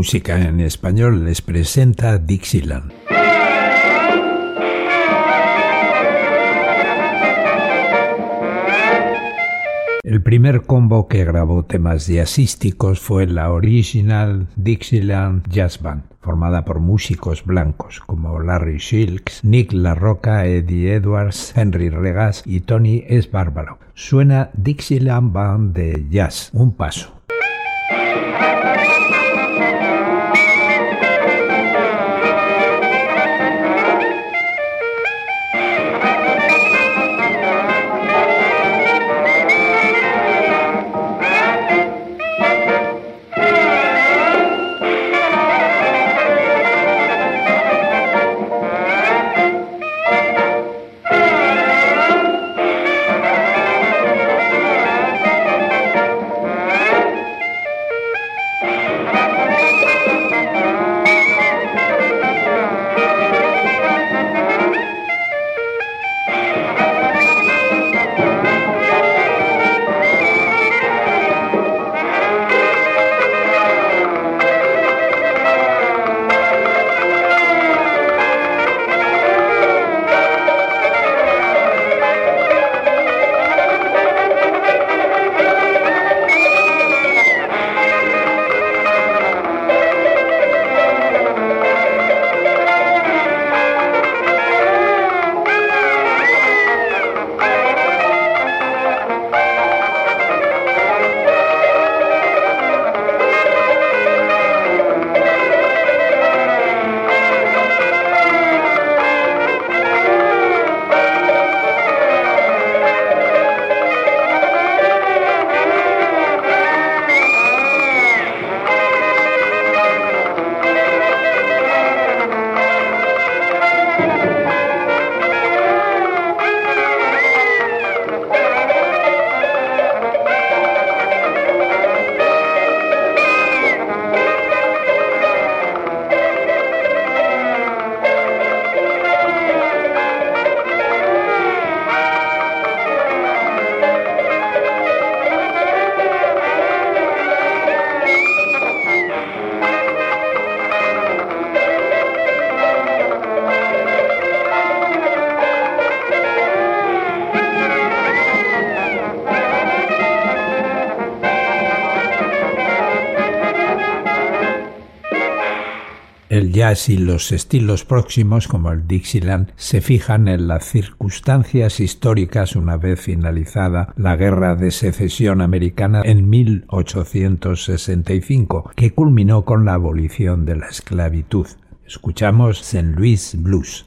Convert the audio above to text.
Música en español les presenta Dixieland. El primer combo que grabó temas jazzísticos fue la Original Dixieland Jazz Band, formada por músicos blancos como Larry Shilks, Nick La Roca, Eddie Edwards, Henry Regas y Tony S. Bárbaro. Suena Dixieland Band de Jazz, un paso. El jazz y los estilos próximos, como el Dixieland, se fijan en las circunstancias históricas una vez finalizada la Guerra de Secesión Americana en 1865, que culminó con la abolición de la esclavitud. Escuchamos St. Louis Blues.